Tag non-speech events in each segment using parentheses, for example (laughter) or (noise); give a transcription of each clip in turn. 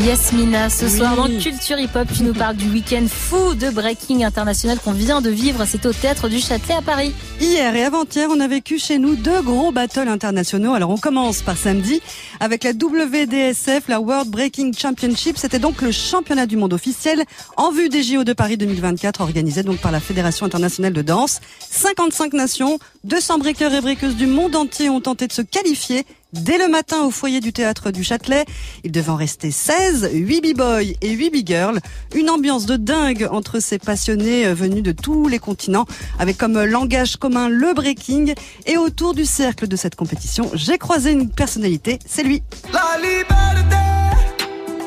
Yasmina, ce soir dans Culture Hip Hop, tu nous parles du week-end fou de breaking international qu'on vient de vivre. C'est au Théâtre du Châtelet à Paris. Hier et avant-hier, on a vécu chez nous deux gros battles internationaux. Alors on commence par samedi avec la WDSF, la World Breaking Championship. C'était donc le championnat du monde officiel en vue des JO de Paris 2024 organisé donc par la Fédération internationale de danse. 55 nations, 200 breakers et breakeuses du monde entier ont tenté de se qualifier dès le matin au foyer du théâtre du Châtelet. Il devait en rester 16, 8 b-boys et 8 b-girls. Une ambiance de dingue entre ces passionnés euh, venus de tous les continents avec comme langage commun le breaking. Et autour du cercle de cette compétition, j'ai croisé une personnalité, c'est lui. La liberté,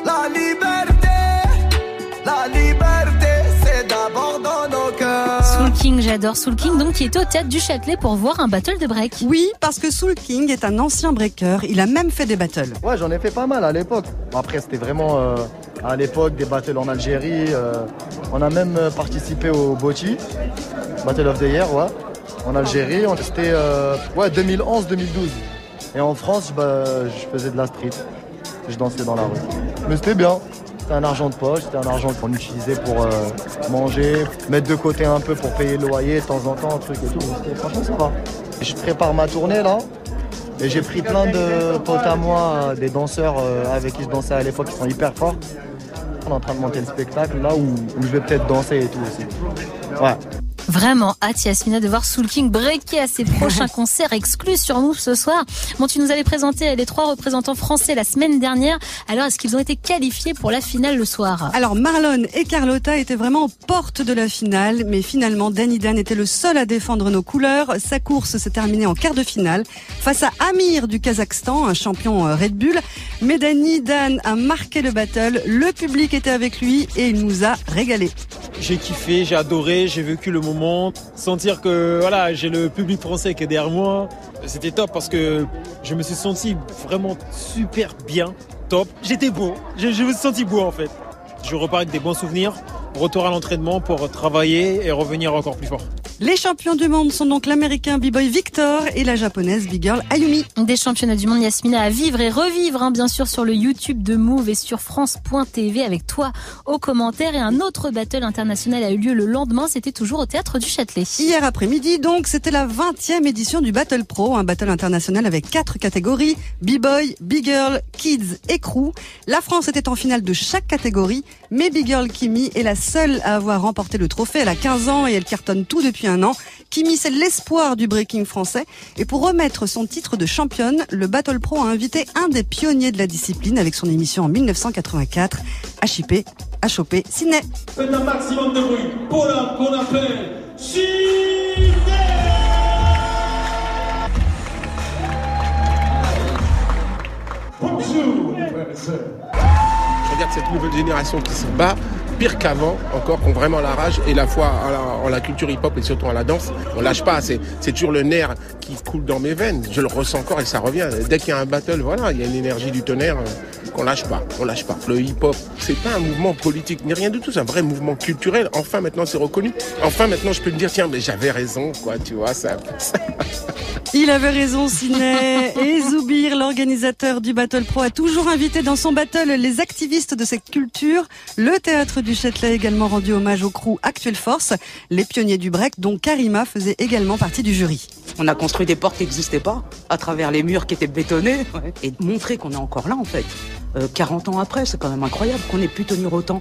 la liberté, j'adore Soul King, donc qui est au théâtre du Châtelet pour voir un battle de break. Oui, parce que Soul King est un ancien breaker. Il a même fait des battles. Ouais, j'en ai fait pas mal à l'époque. Bon, Après, c'était vraiment euh, à l'époque des battles en Algérie. euh, on a même euh, participé au Boti, Battle of the Year, ouais, en Algérie. C'était euh, ouais, 2011-2012. Et en France, bah, je faisais de la street. Je dansais dans la rue. Mais c'était bien. C'était un argent de poche, c'était un argent qu'on utilisait pour euh, manger, mettre de côté un peu pour payer le loyer de temps en temps, un truc et tout. Franchement, ça va. Je prépare ma tournée là. Et j'ai pris plein de potes à moi, euh, des danseurs euh, avec qui je dansais à l'époque qui sont hyper forts. On est en train de monter le spectacle là où, où je vais peut-être danser et tout aussi. Ouais. Vraiment hâte, Yasmina, de voir Soul King breaker à ses prochains (laughs) concerts exclus sur Move ce soir. Bon, tu nous avais présenté les trois représentants français la semaine dernière. Alors, est-ce qu'ils ont été qualifiés pour la finale le soir? Alors Marlon et Carlotta étaient vraiment aux portes de la finale, mais finalement Danny Dan était le seul à défendre nos couleurs. Sa course s'est terminée en quart de finale face à Amir du Kazakhstan, un champion euh, Red Bull. Mais Danny Dan a marqué le battle, le public était avec lui et il nous a régalé. J'ai kiffé, j'ai adoré, j'ai vécu le moment. Sentir que voilà, j'ai le public français qui est derrière moi, c'était top parce que je me suis senti vraiment super bien, top. J'étais beau, je, je me suis senti beau en fait. Je repars avec des bons souvenirs, retour à l'entraînement pour travailler et revenir encore plus fort. Les champions du monde sont donc l'américain B-Boy Victor et la japonaise Big Girl Ayumi. Des championnats du monde, Yasmina, à vivre et revivre, hein, bien sûr, sur le YouTube de Move et sur France.tv avec toi aux commentaires. Et un autre battle international a eu lieu le lendemain, c'était toujours au théâtre du Châtelet. Hier après-midi, donc, c'était la 20e édition du Battle Pro, un battle international avec quatre catégories, B-Boy, Big Girl, Kids et Crew. La France était en finale de chaque catégorie, mais Big Girl Kimi est la seule à avoir remporté le trophée. Elle a 15 ans et elle cartonne tout depuis un an. Kimi, c'est l'espoir du breaking français. Et pour remettre son titre de championne, le Battle Pro a invité un des pionniers de la discipline avec son émission en 1984, HIP, HOP, Sydney. Faites un maximum de bruit pour l'homme qu'on appelle Bonjour, mes frères et sœurs. Je regarde cette nouvelle génération qui se bat pire qu'avant, encore, qui ont vraiment la rage et la foi en la, culture hip-hop et surtout en la danse. On lâche pas, c'est toujours le nerf qui coule dans mes veines. Je le ressens encore et ça revient. Dès qu'il y a un battle, voilà, il y a une énergie du tonnerre euh, qu'on lâche pas, on lâche pas. Le hip-hop, c'est pas un mouvement politique ni rien du tout, c'est un vrai mouvement culturel. Enfin, maintenant, c'est reconnu. Enfin, maintenant, je peux me dire, tiens, mais j'avais raison, quoi, tu vois, ça, (laughs) Il avait raison, Ciné. Et Zoubir, l'organisateur du Battle Pro, a toujours invité dans son battle les activistes de cette culture. Le théâtre du Châtelet a également rendu hommage au crew Actuelle Force, les pionniers du break, dont Karima faisait également partie du jury. On a construit des portes qui n'existaient pas, à travers les murs qui étaient bétonnés, et montrer qu'on est encore là en fait. Euh, 40 ans après, c'est quand même incroyable qu'on ait pu tenir autant.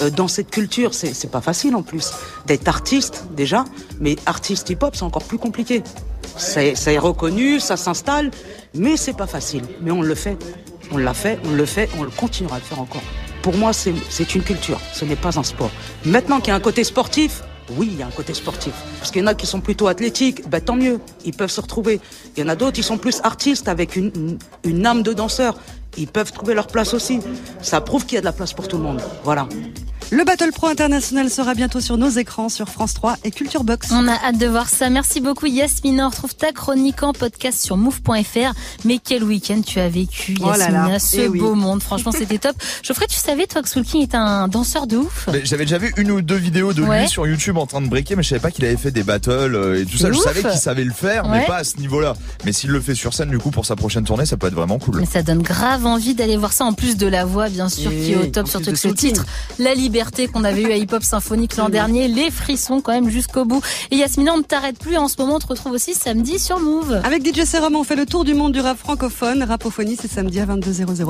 Euh, dans cette culture, c'est pas facile en plus. D'être artiste déjà, mais artiste hip-hop, c'est encore plus compliqué. C'est c'est reconnu, ça s'installe, mais c'est pas facile. Mais on le fait. On l'a fait, on le fait, on le continuera à le faire encore. Pour moi, c'est une culture, ce n'est pas un sport. Maintenant qu'il y a un côté sportif, oui, il y a un côté sportif. Parce qu'il y en a qui sont plutôt athlétiques, ben, tant mieux, ils peuvent se retrouver. Il y en a d'autres qui sont plus artistes avec une, âme de danseur. Ils peuvent trouver leur place aussi. Ça prouve qu'il y a de la place pour tout le monde. Voilà. Le Battle Pro International sera bientôt sur nos écrans sur France 3 et Culture Box. On a hâte de voir ça. Merci beaucoup Yasmina. On retrouve ta chronique en podcast sur move.fr. Mais quel week-end tu as vécu Oh là Yasmina, là. ce Eh oui. beau monde. Franchement, c'était top. (laughs) Geoffrey, tu savais toi que Soul King est un danseur de ouf? J'avais déjà vu une ou deux vidéos de Ouais. lui sur YouTube en train de breaker, mais je savais pas qu'il avait fait des battles euh, et tout ça. Je savais qu'il savait le faire, Ouais. mais pas à ce niveau-là. Mais s'il le fait sur scène, du coup, pour sa prochaine tournée, ça peut être vraiment cool. Mais ça donne grave envie d'aller voir ça en plus de la voix bien sûr Et qui est au top surtout que ce titre La Qu'on avait eu à Hip Hop Symphonique l'an dernier les frissons quand même jusqu'au bout et Yasmina on ne t'arrête plus en ce moment on te retrouve aussi samedi sur Move Avec DJ Serum, on fait le tour du monde du rap francophone. Rapophonie, c'est samedi à 22h00.